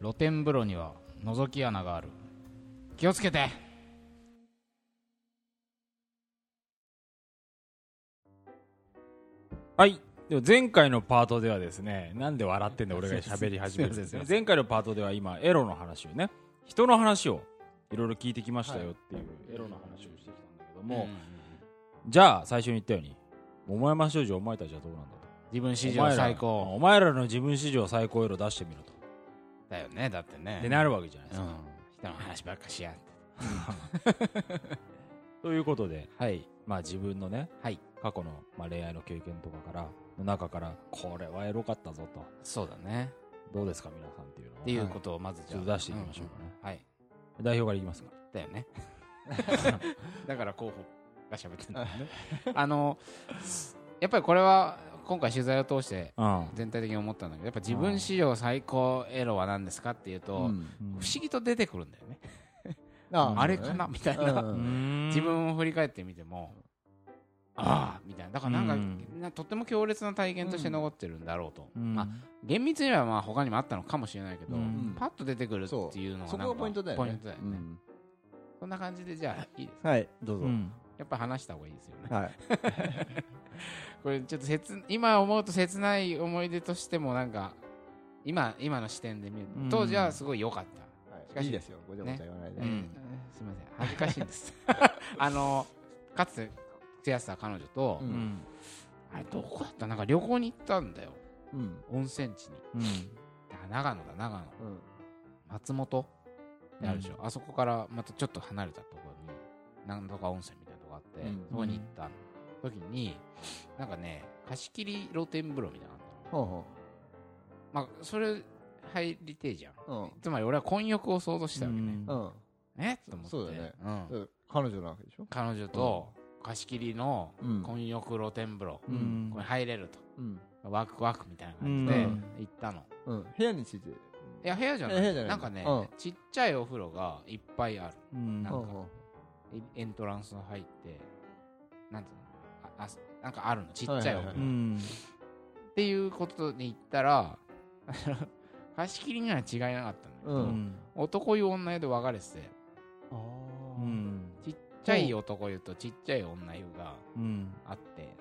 露天風呂には覗き穴がある。気をつけて。はい。でも前回のパートではですねなんで笑ってんだ俺が喋り始めるんですね前回のパートでは今エロの話をね人の話をいろいろ聞いてきましたよっていうエロの話をしてきたんだけども、じゃあ最初に言ったように桃山少女お前たちはどうなんだと。自分史上最お高。お前らの自分史上最高エロ出してみろとだよねだってね。でなるわけじゃないですか、うん。人の話ばっかしやって。ということで、はい。まあ、自分のねはい。過去の、まあ、恋愛の経験とかからの中からこれはエロかったぞと。そうだね。どうですか皆さんっていうのをっていうことをまずじゃあ。ちょっと出していきましょうかね。んんはい。代表からいきますか。だよね。だから候補が喋ってるんだよね。あのやっぱりこれは今回取材を通してうん。全体的に思ったんだけどやっぱ自分史上最高エロは何ですかっていうと、不思議と出てくるんだよね、あ。れかなみたいな、うん。自分を振り返ってみてもああみたいな。だからなんか、うん。なとっても強烈な体験として残ってるんだろうと、うん。まあ、厳密にはまあ他にもあったのかもしれないけど、うん。パッと出てくるっていうのがそこがポイントだよね。ポイントだよね。そんな感じでじゃあいいですはいどうぞ。うん。やっぱ話した方がいいですよね。はい これちょっと切今思うと切ない思い出としてもなんか今今の視点で見る。とうん。当時はすごい良かった、しかしいいですよ。ごちゃごちゃ言わないで。うん。すみません。恥ずかしいんです。あのかつて付き合ってた彼女と、うん。うんあれどこだった？なんか旅行に行ったんだよ。うん。温泉地に。うん。あ長野だ長野。うん。松本？ってあるでしょ、あそこからまたちょっと離れたところになんとか温泉みたいなとこあって、うん。そこに行った時になんかね貸し切り露天風呂みたいなのあったの。ほうほまあそれ入りてえじゃん。ううん。つまり俺は混浴を想像したわけね、うん。え？と思って。そうだよね。うん。うん彼女なわけでしょ？彼女と貸し切りのうん。混浴露天風呂、うん。これ入れると。うん。ワクワクみたいな感じでうん。行ったの、うん。部屋について。いや部屋じゃない。え部屋じゃない。なんかね、うん。ちっちゃいお風呂がいっぱいある。うん。なんかほうほエエントランス入ってなんていうの？ああなんかあるの。ちっちゃいお風っていうことに言ったら 貸し切りには違いなかったんだけど、うん。男湯女湯で分かれてて。うん。ちっちゃい男湯とちっちゃい女湯がうんあって。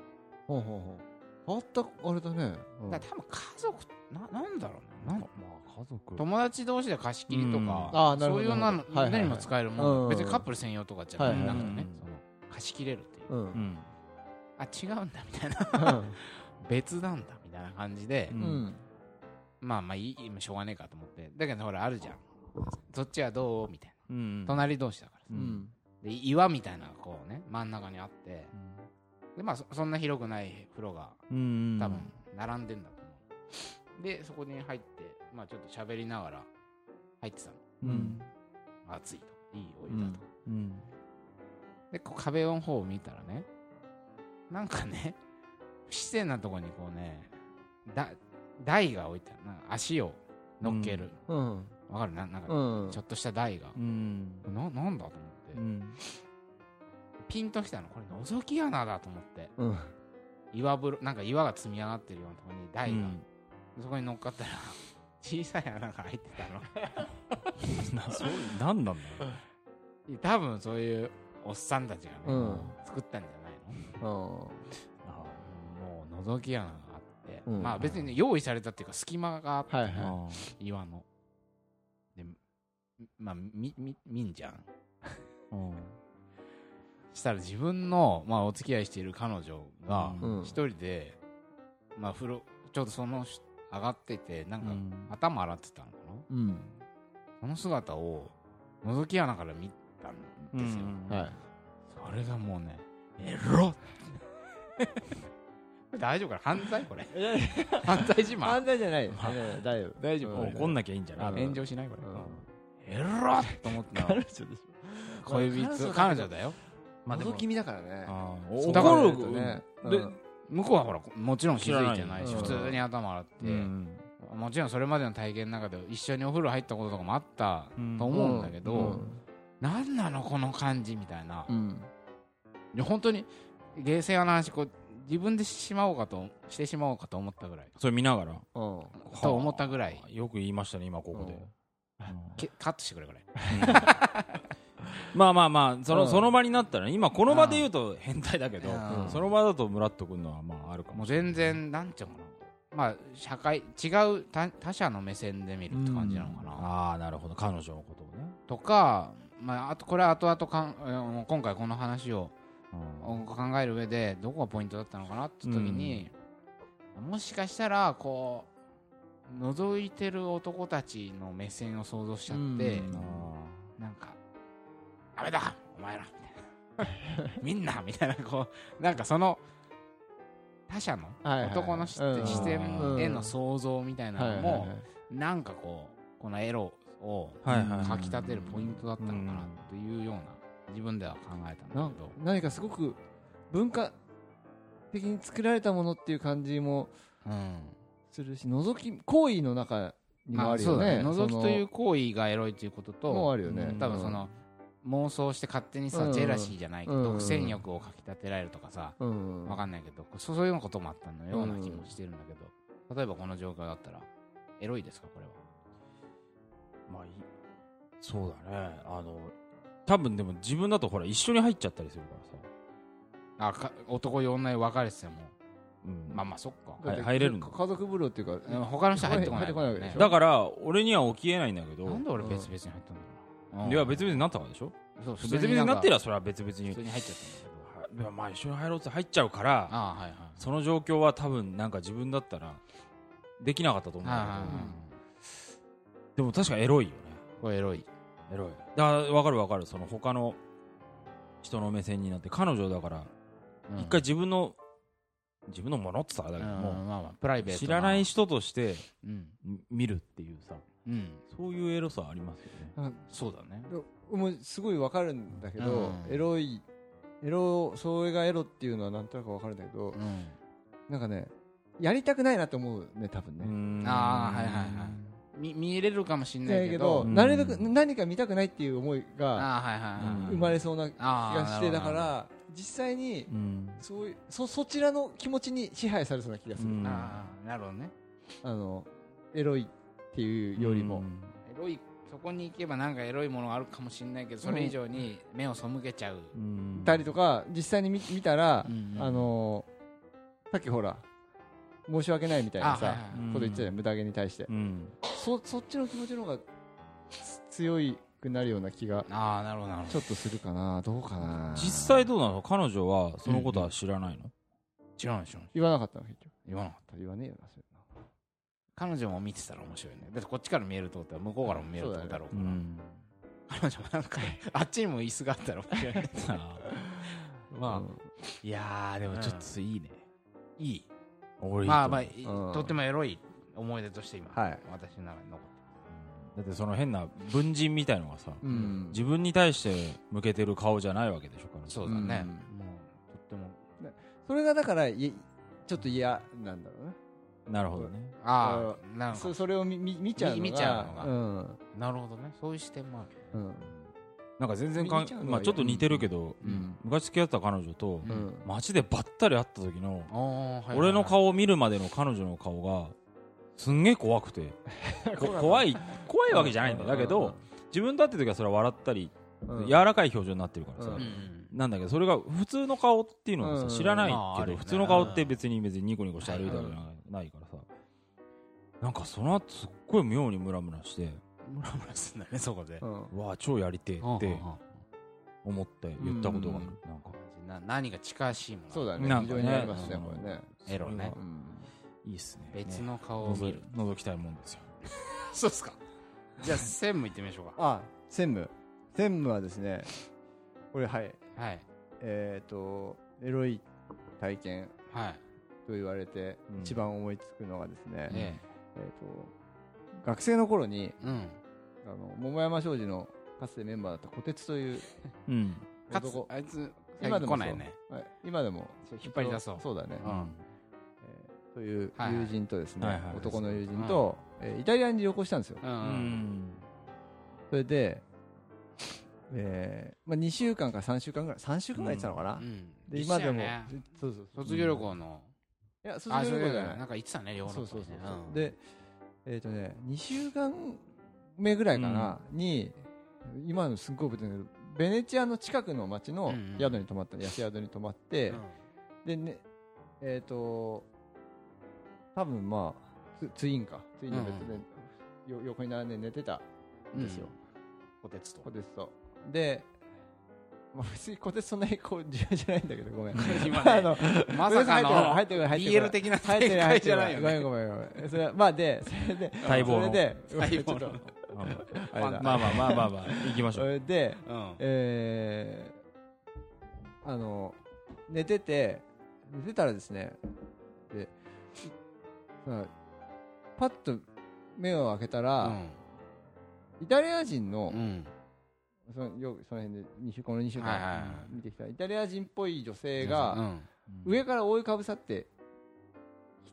ほうほうほう。あったあれだね。うん。だ多分家族ななんだろうね。なんまあ家族。友達同士で貸し切りとうん。か、あーなるほどそういうのなるほど。はいはいはい。にも使えるもの、うん。別にカップル専用とかじゃなくてね、その貸し切れるっていう、うん。うんあ違うんだみたいな。うん。別なんだみたいな感じで、ううん。んまあまあいいしょうがねえかと思って。だけどほらあるじゃん。そっちはどう？みたいうん。な隣同士だからさ。ううん。んで岩みたいなこうね真ん中にあって。でまあそそんな広くない風呂がうん多分並んでんだと思う、でそこに入ってまあちょっと喋りながら入ってたの。うん。暑いと。いいお湯だと、うん。でこう壁の方を見たらねなんかね不自然なとこにこうねだ台が置いてあるな。んか足を乗っける、うん。わかる？ななんかうん。ちょっとした台が、うん。ななんだと思って、うん。ピンときたの。これ覗き穴だと思って。うん。岩風呂なんか岩が積み上がってるようなところに台が、うん。そこに乗っかったら 小さい穴が開いてたの。な そうなんなんだろ多分そういうおっさんたちがね、うん。作ったんじゃない？の？うん。もう覗き穴があって、うん。まあ別にね用意されたっていうか隙間があって、はいはあ岩の。でまあみみ見んじゃん。うん。したら自分の、まあ、お付き合いしている彼女がうん。一人で、まあ風呂ちょうどそのし上がっててなんかうん。頭洗ってたのかな、うん。その姿を覗き穴から見たんですよ、うん。はい。それがもうねエロっ。大丈夫かな？犯罪？これ。犯罪自慢？犯罪じゃないよ。まあ大丈夫。大丈夫。うん。怒んなきゃいいんじゃない？炎上しないこれ、うん。エロっ！と思った彼女でしょ。恋人？彼女だよ。まあでも。覗き見だからね。怒るとね。でうん。向こうはほらもちろん気づいてないし普通に頭洗って、うん。もちろんそれまでの体験の中で一緒にお風呂入ったこととかもあったうんと思うんだけど、うん。なん。なのこの感じみたいな、本当にゲーセンの話こう自分でしまおうかとしてしまおうかと思ったぐらい。それ見ながら？うん。と思ったぐらい。よく言いましたね今ここで。けカットしてくれこれ。まあまあまあその,、うん。その場になったらね今この場で言うと変態だけど、うん。その場だとムラっとくるのはまああるかもうもしれない。全然なんていうのかな。まあ社会違う他他者の目線で見るって感じなのかな、ああなるほど。彼女のことをね、とか、まあ、あとこれは後々かんえー今回この話をうん考える上でどこがポイントだったのかなって時に、もしかしたらこう覗いてる男たちの目線を想像しちゃって、うん。なんか「ダメだお前ら」みたいな「みんな」みたいなこうなんかその他者の男の視点への想像みたいなのもなんかこうこのエロをかきたてるポイントだったのかなっていうような自分では考えたんなんだけど。何かすごく文化的に作られたものっていう感じもうんするし覗き行為の中にもあるよそうだね。覗きという行為がエロいということそのもとあるよね。多分その妄想して勝手にさうん。ジェラシーじゃないけうん。ど独占欲をかきたてられるとかさうん。わかんないけどそうそういうこともあったのような気もしてるんだけど。例えばこの状況だったらエロいですかこれは？まあいいそうだね。あの多分でも自分だとほら一緒に入っちゃったりするからさ、あか男用女用分かれてても。うん。まあまあそっか。はい入れるの。家族風呂っていうかうん他の人入ってこない。こないわけでしょ？だから俺には起きえないんだけど。なんで俺別々に入ったんだろう？ないや別々になったからでしょ？そう別々になってりらゃそれは別々に。普通に入っちゃったんだけど。まあ一緒に入ろうって入っちゃうからああはいはい。その状況は多分なんか自分だったらできなかったと思うんだけど。でも確かエロいよね。これエロいエロい。だ分かる分かる。その他の人の目線になって彼女だからうん。一回自分の自分のものって言ったらあれうんだけどもまあまあプライベート知らない人としてうん。み見るっていうさうん。そういうエロさありますよね。あそうだね。もうすごいわかるんだけど、うん。エロいエロそれがエロっていうのはなんとなくわかるんだけど、うん。なんかねやりたくないなって思うね多分ね、あーはいはいはい見見れるかもしれないけど。うん。どなるべく何か見たくないっていう思いがああはいはいはい生まれそうな気がしてだから実際にうん。そういうそそちらの気持ちに支配されそうな気がする、うん。ああなるほどね。あのエロいっていうよりも、エロいそこに行けばなんかエロいものがあるかもしれないけどそれ以上に目を背けちゃう。うん。たりとか実際に見見たら、うん。あのさっきほら申し訳ないみたいなさ、あはいはい。うんこと言ってたよ無駄毛に対して、うん。そそっちの気持ちの方がつ強いくなるような気がああなるほどなるほど。ちょっとするかなどうかな。実際どうなの？彼女はそのことは知らないの？知らないでしょ言わなかったの？結局。言わなかった。言わねえよなそれ。彼女も見てたら面白いね。だってこっちから見えるってことは向こうからも見えるってことだろうから。うん。彼女もなんかあっちにも椅子があったら面白いね。まあ、うん。いやーでもちょっといいね。いいまあまあ、うん。とってもエロい思い出として今、はい。私の中に残って。だってその変な文人みたいのがさうん。自分に対して向けてる顔じゃないわけでしょ彼女。そうだね、うん。もうとっても。それがだからいちょっと嫌なんだろうね。なるほどね。ああそそれを見見見ちゃうのが。見見ちゃうのが。うん。なるほどね。そういう視点もある。うんなんか全然かまあちょっと似てるけどうん。昔付き合った彼女とうん。うん街でばったり会った時の俺の顔を見るまでの彼女の顔がすんげえ怖くて。こ怖い怖いわけじゃないん。だだけど自分だって時はそれは笑ったりうん。柔らかい表情になってるからさ。なんだけどそれが普通の顔っていうのはうん。さ知らないけど普通の顔って別に別にニコニコして歩いたわけじゃないからさ。なんかその後すっごい妙にムラムラしてムラムラすんだねそこで。うん。うわあ超やりてえって思って言ったことが。あるうんなんかな何か近しいもの。そうだね。なんかね。非常にありますねうんこれね。エロね。うん。いいっすね。別の顔を見る、覗覗きたいもんですよ。そうっすか。じゃあ専務行ってみましょうか。あ専務。専務はですねこれはい。はい。えっとエロい体験はい。と言われてうん。一番思いつくのがですねええ。っと学生の頃にえうん。あの桃山商事のかつてメンバーだった小鉄といううん。かつ男。あいつ今でも来ないね。はい。今でも引っ張り出そう。そうだね。うん。えーという友人とですね、はいはい男の友人と、えーイタリアに旅行したんですよ。うん。ううんんそれで、えーまあ、2週間か3週間ぐらい、3週間ぐらい行ってたのかな。うん。で今でも、ね。そうそうそう。卒業旅行の。いや、卒あ業旅行じゃない。なんか言ってたね両方そうそうそうそう、ん。で、えっ、とね、2週間目ぐらいかな、に今のすっごい覚えてるベネチアの近くの町のうんうん。宿に泊まった、安宿に泊まって、でねえっ、と多分まあツツインか。ツインの別で、よ横に並んで寝てたんですよ、こてつと。コテツと。で、まあ、別にコテツそんなにこう重要じゃないんだけどごめん。今 あねのまさかの入ってこない入ってこない。BL 的な入ってない。入展開ってないごめんじゃないよね。ごめんごめんそれはまあでそれで待望の。それで待望のあまあまあまあまあまあ行きましそょうれでうんえーあの寝てて寝てたらですねでさパッと目を開けたら、イタリア人の,、うんうんそのよその辺で2週この2週間見てきた。イタリア人っぽい女性うがん。上から覆いかぶさって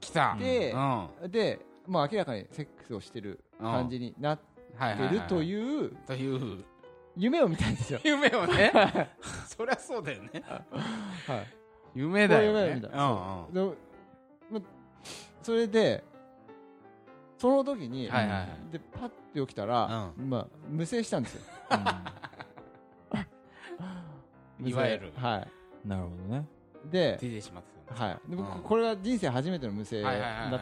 来たでで、まあ、明らかにセックスをしてる感じになってはいるというという夢を見たんですよ。夢をね。そりゃそうだよね。はい。夢だよね。夢を見た。うんうん。それでその時に、はいはい。はいでパッて起きたら、まあ、無制したんですよ。無制いわゆる。はなるほどね。いで出てしまってたはい、で僕うん。これは人生初めての無制だっ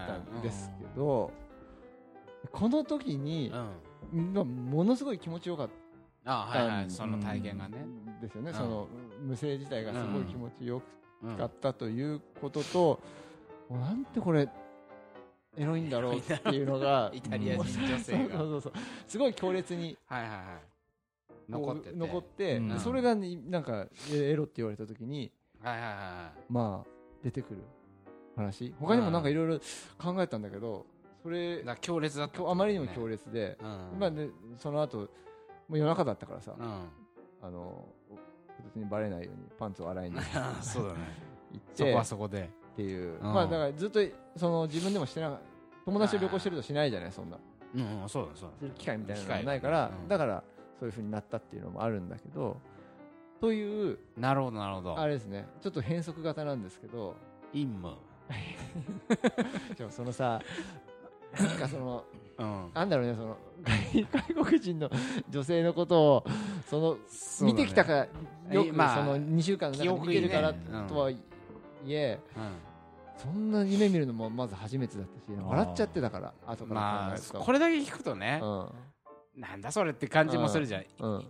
たんですけどこの時にうん。まあものすごい気持ちよかっあはいはい。たんその体験がね。ですよね、うん。その無制自体がすごい気持ちようん。かったということと、なんてこれエロいんだろうっていうのが イタリア人女性が。そうそうそう。すごい強烈にはいはいはい。残ってて。残って、うん。それがねなんかエロって言われた時にはいはいはまあ出てくる話。他にもなんかいろいろ考えたんだけどそれ強烈だったね。あまりにも強烈で、うん。まあね、その後もう夜中だったからさ、うん。あの別にバレないようにパンツを洗いに行 そうだね。ってそこはそこでっていう、ん。まあだからずっとその自分でもしてな友達と旅行してるとしないじゃないそんな。うんうんそうだそうする機会みたいなのがないから、うん。だからそういうふうになったっていうのもあるんだけどというだなるほどなるほど。あれですね。ちょっと変則型なんですけど。陰夢 でもそのさなんかそのうん。なんだろうねその外外国人の女性のことをその見てきたかよく、まあその2週間の中で見てるからとはいえ、そんな夢見るのもまず初めてだったし笑っちゃってたから後からまあこれだけ聞くとねなんだそれって感じもするじゃん。うん。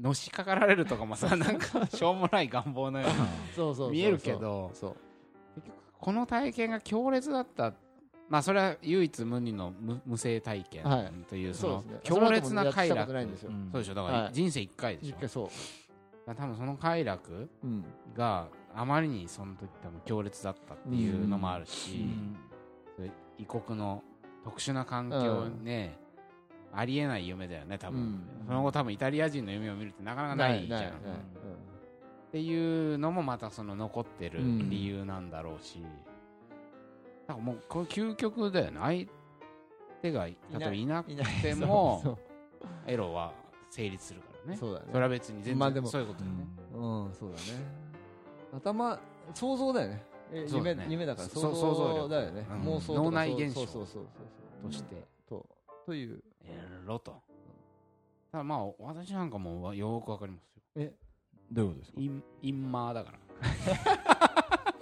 のしかかられるとかもさ なんかしょうもない願望のように見えるけどこの体験が強烈だった。まあそれは唯一無二の無無性体験はい。というその強烈な快楽。そうでしょ。だかはい。ら人生一回でしょ。一回そう、多分その快楽うん、があまりにその時多分強烈だったっていうのもあるし、それ異国の特殊な環境ね、ありえない夢だよね多分、うん。その後多分イタリア人の夢を見るってなかなかないじゃん。っていうのもまたその残ってるうん理由なんだろうし、なんかもうこれ究極だよね。相手が例えばいなくてもエロは成立するからね。それは別に全然そういうことだよね、うん。そうだね頭想像だよね。え夢夢だからそ想想像だよね、うん妄想脳内現象そうそうそう。そうとして。とという。エロと。ただまあ私なんかもうよーくわかりますよ。どういうことですか？インインマーだから。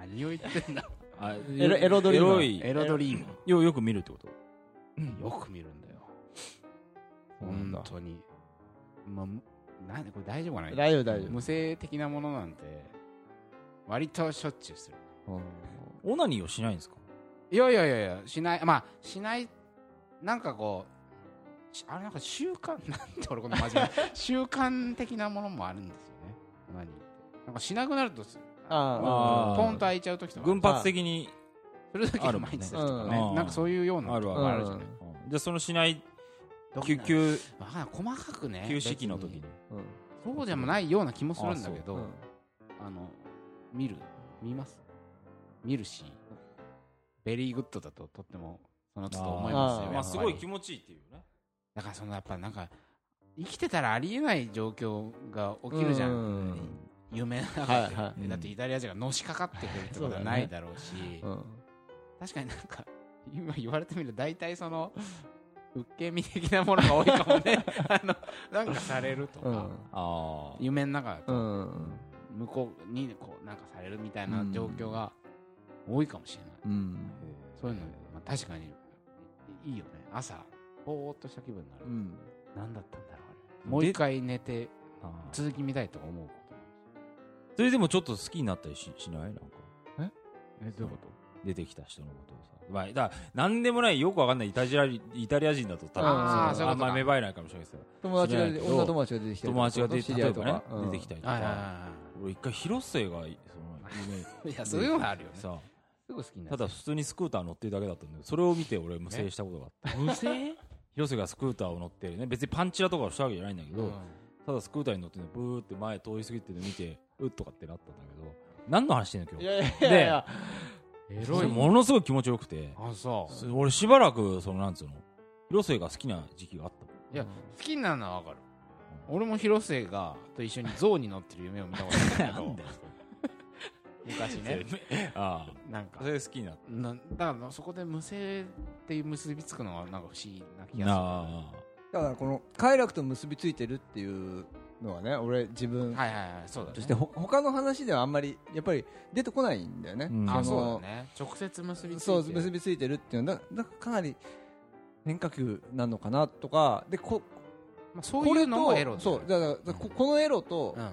何を言ってんだ。あエロエロドリーマー。エロい。エロドリームよよく見るってこと？よく見るんだよ。本当に。まあむなんでこれ大丈夫かな？大丈夫大丈無性的なものなんて割としょっちゅうする。夫オナニーをしないんですか？いやいやいやいやしない。まあしないなんかこうしあれなんか習慣 なんて俺この真面目 習慣的なものもあるんですよね。何って。なんかしなくなるとすああー。ポンと開いちゃう時とか。群発的にそれだけ毎日するとかね。うん。なんかそういうようなあるあるじゃない。じゃあそのしない救急細かくね休止期の時に。うんそうでもないような気もするんだけどう。んあの見る？見ます？見るし very good だととってもその都度思いますよまあすごい気持ちいいっていうね。だからそのやっぱなんか生きてたらありえない状況が起きるじゃん、うん。夢の中で、はいはい。だってイタリア人がのしかかってくるってことはないだろうし。うん。確かになんか今言われてみると大体その受け身的なものが多いかもね。あのなんかされるとか、うん。ああ夢の中だとうん。向こうにこうなんかされるみたいな状況が多いかもしれない、うん。そういうの、まあ、確かにいいよね。朝ぼーっとした気分になる、うん。何だったんだろうあれ。もう一回寝て続き見たいとか思うこそれでもちょっと好きになったりししない？なんか。とえどういうこ出てきた人のことをさ。まあだ何でもないよくわかんないイタリアイタリア人だと多分。ああんま芽生えないかもしれないですけど友達が女友達が出てきたりとか友達が出てね。かうん出てきたりとか。は俺一回広末がその夢い いやそういうのがあるよね。さすぐ好きになたるだ普通にスクーター乗ってるだけだったんだけどそれを見て俺無制したことがあって無声広瀬がスクーターを乗ってるね。別にパンチラとかをしたわけじゃないんだけど、ただスクーターに乗ってねブーって前通り過ぎてるの見てうっとかってなったんだけど何の話してんの今日？いエそれものすごい気持ちよくて。あそう。そ俺しばらくそのなんつうの広末が好きな時期があった。いや好きになるのは分かる。俺も広末がと一緒に象に乗ってる夢を見たことあるけど。昔ね。あなんか。あそれ好きになっなだからそこで無声って結びつくのはなんか不思議な気たがあ。だからこの快楽と結びついてるっていうのはね俺自分はいはいはいそうだね。としてほ他の話ではあんまりやっぱり出てこないんだよね、うん。あそうのだね。直接結びついてそう結びついてるっていうのはからかなり変化球なのかなとかでこまあそういうのもエロそうだからここのエロとうん。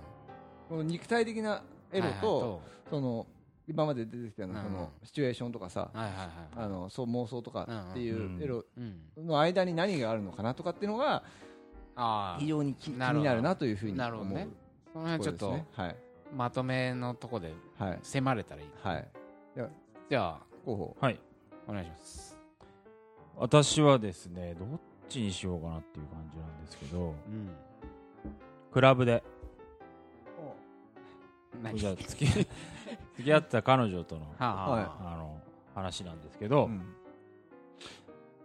この肉体的なエロはいはいとその今まで出てきたようんそのシチュエーションとかさはいはいはいあのそう妄想とかっていうエロうんの間に何があるのかなとかっていうのがあ非常にき気になるほど。なというふうに思う。ね。あその辺ちょっとところですね。まとめのとこではいはい迫れたらいい。はい。じゃあ候補。はい。お願いします。私はですねどっちにしようかなっていう感じなんですけどうん。クラブで。何？じゃあ付き 付き合ってた彼女とのはあはあ。はあの話なんですけど、うん。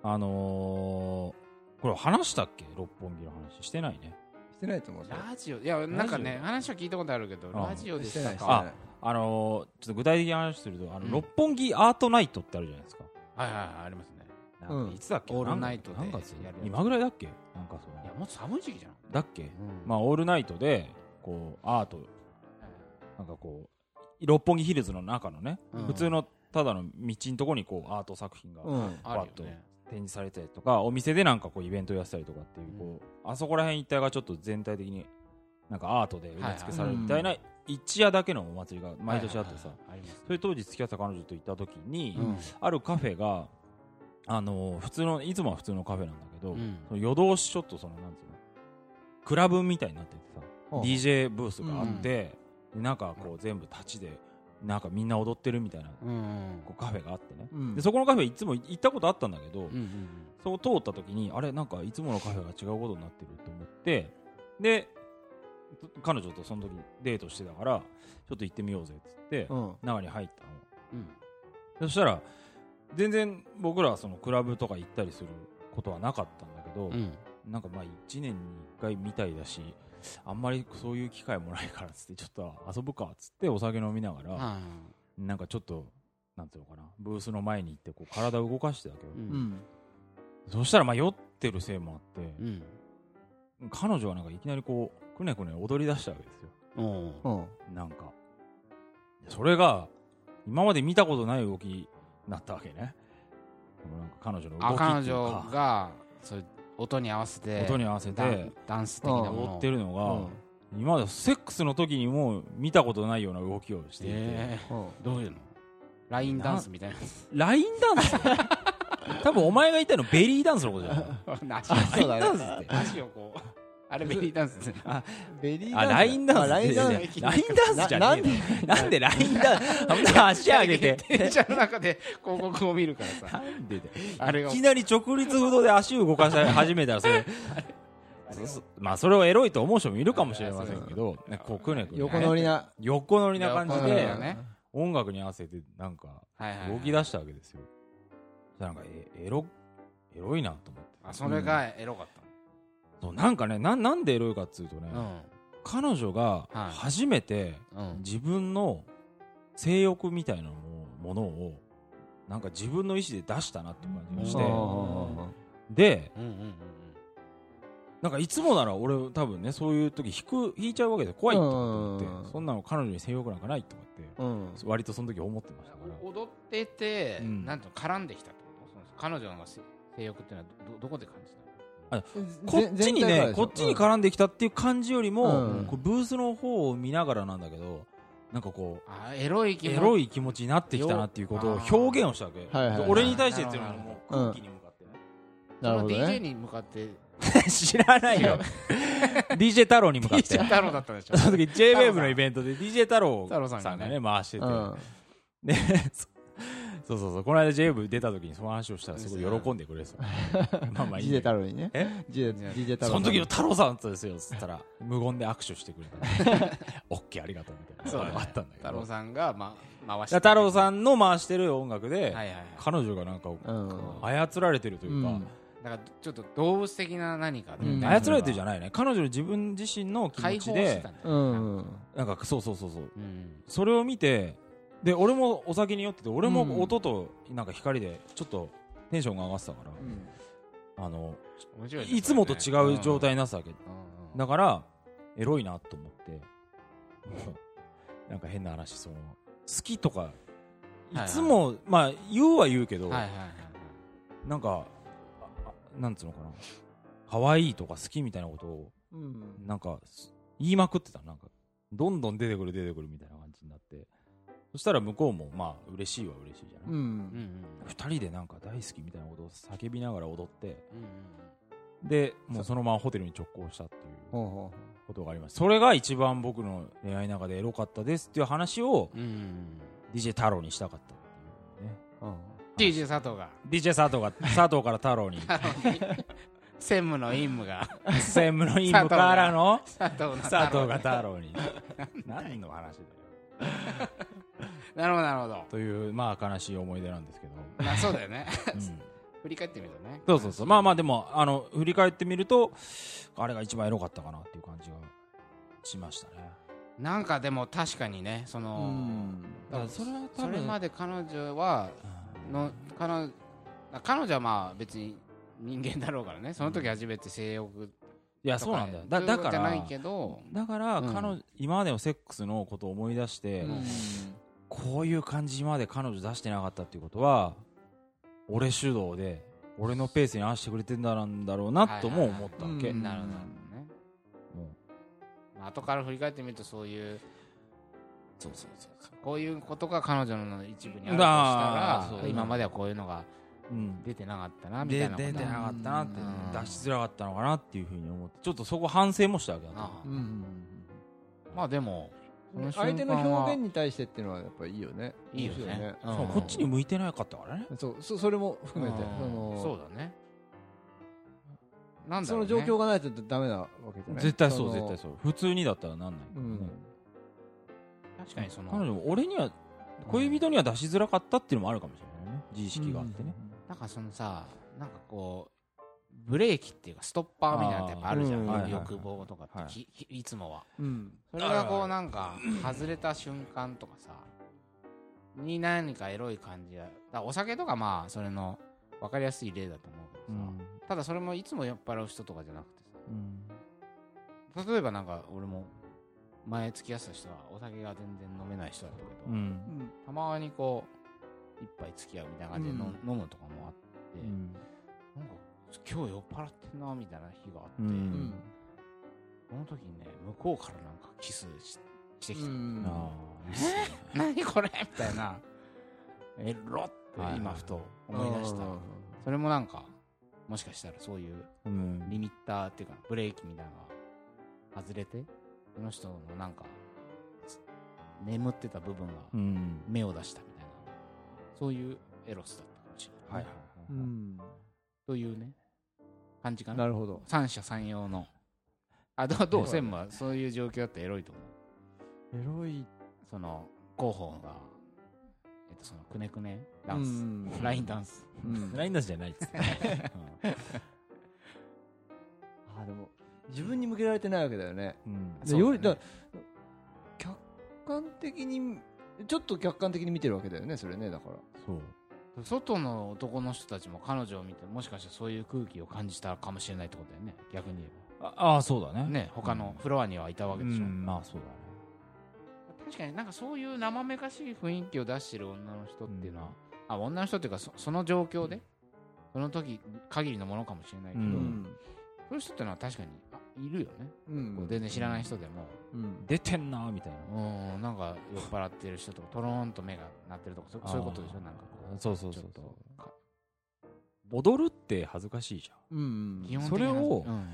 あのーこれ話したっけ？六本木の話。してないね。してないと思うよラジオ。いやなんかね話は聞いたことあるけどあラジオでしたか？あのーちょっと具体的な話するとあの、うん。六本木アートナイトってあるじゃないですか。はいはいはいありますね。なんかうん。いつだっけ、オールナイトで何月やるやつ。今ぐらいだっけ？なんかその。いやもっと寒い時期じゃん。だっけ、うん。まあオールナイトでこうアート。なんかこう六本木ヒルズの中のね、うん。普通のただの道のとこにこうアート作品がうん。あるよね展示されたりとかお店でなんかこうイベントやってたりとかっていう,、こうあそこら辺一帯がちょっと全体的になんかアートで埋め付けされるみたいな一夜だけのお祭りが毎年あってさ、それ当時付き合ってた彼女と行った時に、うん。あるカフェがあのー普通のいつもは普通のカフェなんだけど、うん。その夜通しちょっとそのなんつうのクラブみたいになっててさ、DJ ブースがあって、でなんかこう全部立ちでなんかみんな踊ってるみたいなうんうん。こうカフェがあってね、うん。でそこのカフェいつも行ったことあったんだけど、うんうんそこ通った時にあれなんかいつものカフェが違うことになってると思ってで彼女とその時デートしてたからちょっと行ってみようぜっつって、うん。中に入ったの。うん。そしたら全然僕らはそのクラブとか行ったりすることはなかったんだけど、うん。なんかまあ1年に1回みたいだしあんまりそういう機会もないからっつってちょっと遊ぶかっつってお酒飲みながら、はなんかちょっとなんていうのかなブースの前に行ってこう体を動かしてたけど、いうん。うん。そしたらまあ酔ってるせいもあって、うん。彼女はなんかいきなりこうくねくね踊り出したわけですよ。なんか。それが今まで見たことない動きになったわけね。なんか彼女の動きあっていうか。彼女がそういう音に合わせて音に合わせてダンス的なもの。踊ってるのが、うん。今までセックスの時にも見たことないような動きをしていて、えうん。ーどういうの？ラインダンスみたいなラインダンス？多分お前が言ったのベリーダンスのことじゃない？足をこうあれベリーダンスですね。ベリーあラインダンス？あラインダンラインスダンスじゃねえななんで？ラインダンス？足上げて。電車の中で広告を見るからさ。なんでだよ。あれがい。きなり直立不動で足を動かし始めたらそれ。まあそれをエロいと思う人もいるかもしれませんけどねこうくねくね。横乗りな。横乗りな感じで音楽に合わせてなんか動き出したわけですよ。なんかえエロエロいなと思って。あそれがエロかっそうなんかねななんでエロいかっつうとね、彼女がはい。初めて自分の性欲みたいなもものをなんか自分の意思で出したなっていう感じがして。うん。でうんうんうんなんかいつもなら俺多分ねそういう時引く引いちゃうわけで怖いと思ってうん。そんなの彼女に性欲なんかないとかってうん。割とその時思ってましたから。お踊ってて、うん。なんと絡んできたってこと？その彼女の性性欲っていうのはどどこで感じた？のこっちにねこっちに絡んできたっていう感じよりも、ブースの方を見ながらなんだけどなんかこうあエロい気持ち。になってきたなっていうことを表現をしたわけ、はいはいはい俺に対してっていうのはもううん。空気に向かってね、なるほど DJ ねに向かって。知らないよ。DJ 太郎に向かって。DJ 太郎だったでしょ。その時 JWAVE のイベントで DJ 太郎太郎さんがねさんがね。回してて、うん。でそそうそうそう。この間 JWAVE 出た時にその話をしたらすごい喜んでくれてた まあまあいいジんだけどデ太郎にね。え？ジデ DJ 太郎その時の太郎さんとですよ。っつったら無言で握手してくれた。オッケーありがとうみたいな。そうだね。あったんだけど。太郎さんが、ま、回して太郎さんの回してる音楽で、はいはいはい。彼女がなんかうん。操られてるというか、うん。だからちょっと動物的な何かで、うん。操られてるじゃないね。彼女の自分自身の気解持ちでうんなんかそうそうそうそう。うん。それを見てで俺もお酒に酔ってて俺うん。も音となんか光でちょっとテンションが上がってたから、あのいつもと違う状態になってたわけ、だからエロいなと思ってなんか変な話その好きとかいはいつも、まあ言うは言うけど、なんかなんつうのかな。可愛いとか好きみたいなことをうん。なんかす言いまくってた。なんかどんどん出てくる出てくるみたいな感じになってそしたら向こうもまあ嬉しいは嬉しいじゃない、うん。うんうん二人でなんか大好きみたいなことを叫びながら踊って。うんうんでもうそのままホテルに直行したっていうほうほことがあります。それが一番僕の恋愛の中でエロかったですっていう話をうんうん DJ 太郎にしたかったっていうね。うう。ん DJ 佐藤が。DJ 佐藤が 佐藤から太郎に。専務の任務が。専務の任務からの佐藤の佐藤が太郎に。何の話だよ なるほどなるほど。というまあ悲しい思い出なんですけど、まあそうだよね。うん。振り返ってみるとね。そうそうそう。まあまあでもあの振り返ってみるとあれが一番エロかったかなっていう感じがしましたね。なんかでも確かにねその、それは多それ分まで彼女はの彼女彼女はまあ別に人間だろうからね。その時初めて性欲いやそうなんだよ。だだからだからうん。彼女、今までのセックスのことを思い出して、うんこういう感じまで彼女出してなかったっていうことは俺主導で俺のペースに合わせてくれてんだなんだろうなとも思ったわけ、うん。なるほどなるほどねもまあ後から振り返ってみるとそういうそうそうそうそこういうことが彼女の一部にあるとしただら今まではこういうのが出てなかったなみたでいな出てなかったなって、うん。出しづらかったのかなっていうふうに思ってちょっとそこ反省もしたわけだああうん。まあでも相手の表現に対してっていうのはやっぱりいいよね。いいよね。面白いうん。そう。こっちに向いてなかったからね。そう。そそれも含めて。うん。そうだね。なんだね。の状況がないとダメなわけじゃない。絶対そうの絶対そう。普通にだったらなんない。うん。確かにその。彼女も俺には恋人には出しづらかったっていうのもあるかもしれないね。自意識があってね、なんかそのさなんかこうブレーキっていうかストッパーみたいなのってやっぱあるじゃん、欲望とかってききいつもは。うん。それがこうなんか外れた瞬間とかさに何かエロい感じがだお酒とかまあそれの分かりやすい例だと思うけどさ、ただそれもいつも酔っ払う人とかじゃなくてさ例えばなんか俺も前付き合ってた人はお酒が全然飲めない人だったけど、うん。たまにこう一杯付き合うみたいな感じで飲,、むとかも今日酔っ払ってんなみたいな日があって、うん。その時にね向こうからなんかキスししてきた、うん。ああいいっすね何これ？みたいな。エロって今ふと思い出した、それもなんかもしかしたらそういううん。リミッターっていうかブレーキみたいなのが外れてその人のなんか眠ってた部分がうん。目を出したみたいな。そういうエロスだったかもしれない、はいはいはい。うん。というね感じかな。なるほど。三者三様の。あどうどう？専務はそういう状況だったらエロいと思う？エロい。その広報がえっとそのくねくねダンス、うん。ラインダンス、うん。ラインダンスじゃないっつってあでも自分に向けられてないわけだよね。うん。そうだよりだ客観的にちょっと客観的に見てるわけだよねそれねだから。そう外の男の人たちも彼女を見てもしかしてそういう空気を感じたかもしれないってことだよね。逆に言えああそうだね。ばね他のフロアにはいたわけでしょ、うんまあそうだね。確かになんかそういう生めかしい雰囲気を出してる女の人っていうのは、あ女の人っていうかそその状況でその時限りのものかもしれないけど、ううん。んそういう人ってのは確かにあいるよね、うん。全然知らない人でも。うん。出てんなみたいな。うん。なんか酔っ払ってる人とかとろーんと目が鳴ってるとかそそういうことでしょ？なんかこうそうそうそう踊るって恥ずかしいじゃん。うんそれをうん。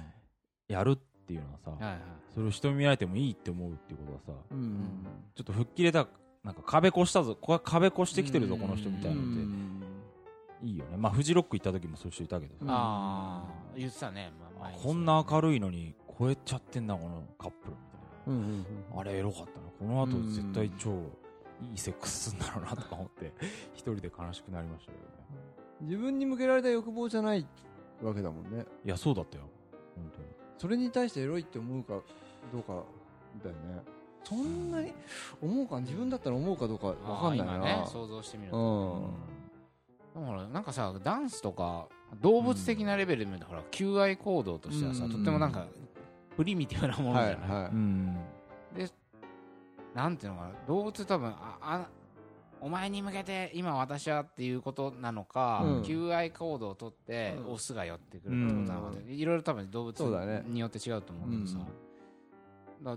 やるっていうのはさはいはい。それを人に見られてもいいって思うっていうことはさうんちょっと吹っ切れたなんか壁越したぞこれ壁越してきてるぞうんこの人みたういなのってんいいよね。まあフジロック行った時もそういう人いたけど。ああ言ってたね、まあこんな明るいのに超えちゃってんなこのカップルみたいうんうんなあれエロかったな。この後絶対超いいセックスするんだろうなとか思って 一人で悲しくなりましたけどね。自分に向けられた欲望じゃないわけだもんね。いやそうだったよ。本当に。それに対してエロいって思うかどうかだよね。そんなに思うか自分だったら思うかどうかわかんないな。あー今ね想像してみるうと、んだからなんかさダンスとか動物的なレベルで見ると、ほら求愛行動としてはさ、うん。とってもなんかプリミティブなものじゃない、はいはうん。なんていうのかな動物多分ああお前に向けて今私はっていうことなのか、うん。求愛行動をとってうん。オスが寄ってくるってことなのか、いろいろ多分動物によって違うと思うけどさ、うん。だ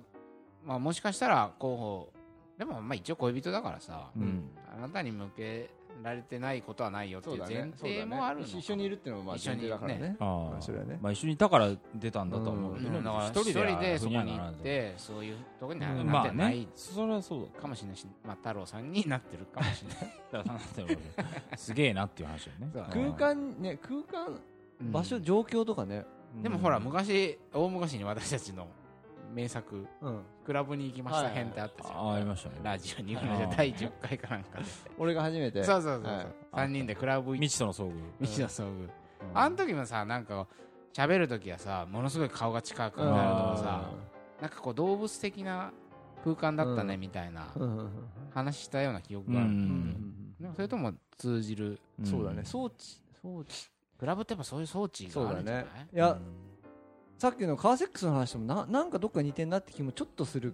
まあ、もしかしたら候補でもまあ一応恋人だからさ、うん。あなたに向けられてないことはないよっていう前提もあるのか一緒にいるっていうのもまあ前提だからね。あまあそれはね。まあ一緒にいたから出たんだとは思う。けどねうん。だから一人でそこに行ってそういうところにはうんまあなってないね。それはそうだかもしれないし、まあ、太郎さんになってるかもしれない。すげえなっていう話だよね。空間ね空間うん。場所状況とかね。でもほら昔大昔に私たちの名作うん「クラブに行きましたはいはい編」ってあったじゃん。あありましたね。ラジオにあー第10回かなんか。で俺が初めて。そうそうそうそう、はい。3人でクラブ行っ未知との遭遇。未知の遭遇。あの時もさなんか喋る時はさものすごい顔が近くうんなるとかさなんかこう動物的な空間だったねうん。みたいなうん。うんうん話したような記憶うがある、ん。でもそれとも通じる。うん。そうだね。装置。装置。クラブってやっぱそういう装置があるんじゃない？そうだね。いやさっきのカーセックスの話ともななんかどっか似てんなって気もちょっとする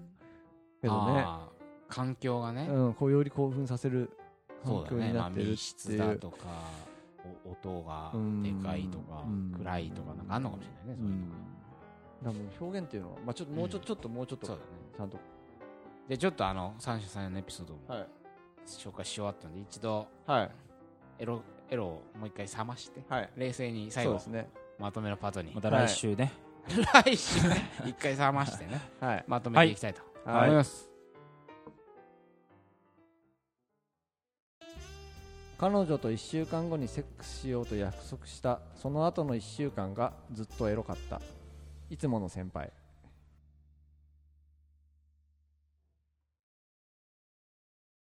けどね。あー環境がね、うんこうより興奮させる環境そうだね、まあ、になってる密っていう。室だとかお音がうん。でかいとかうん。暗いとかなんかあんのかもしれないねそういうのが表現っていうのはまあちょっともうちょっとちょっともうちょっとそうだね。ちゃんと。でちょっとあの三者三様のエピソードもはい。紹介し終わったので一度はい。エロエロをもう一回冷ましてはい。冷静に最後そうですね。まとめのパートに。また来週ね来週ね一回冷ましてねはい。まとめていきたいとはい。思います。彼女と1週間後にセックスしようと約束したその後の1週間がずっとエロかった。いつもの先輩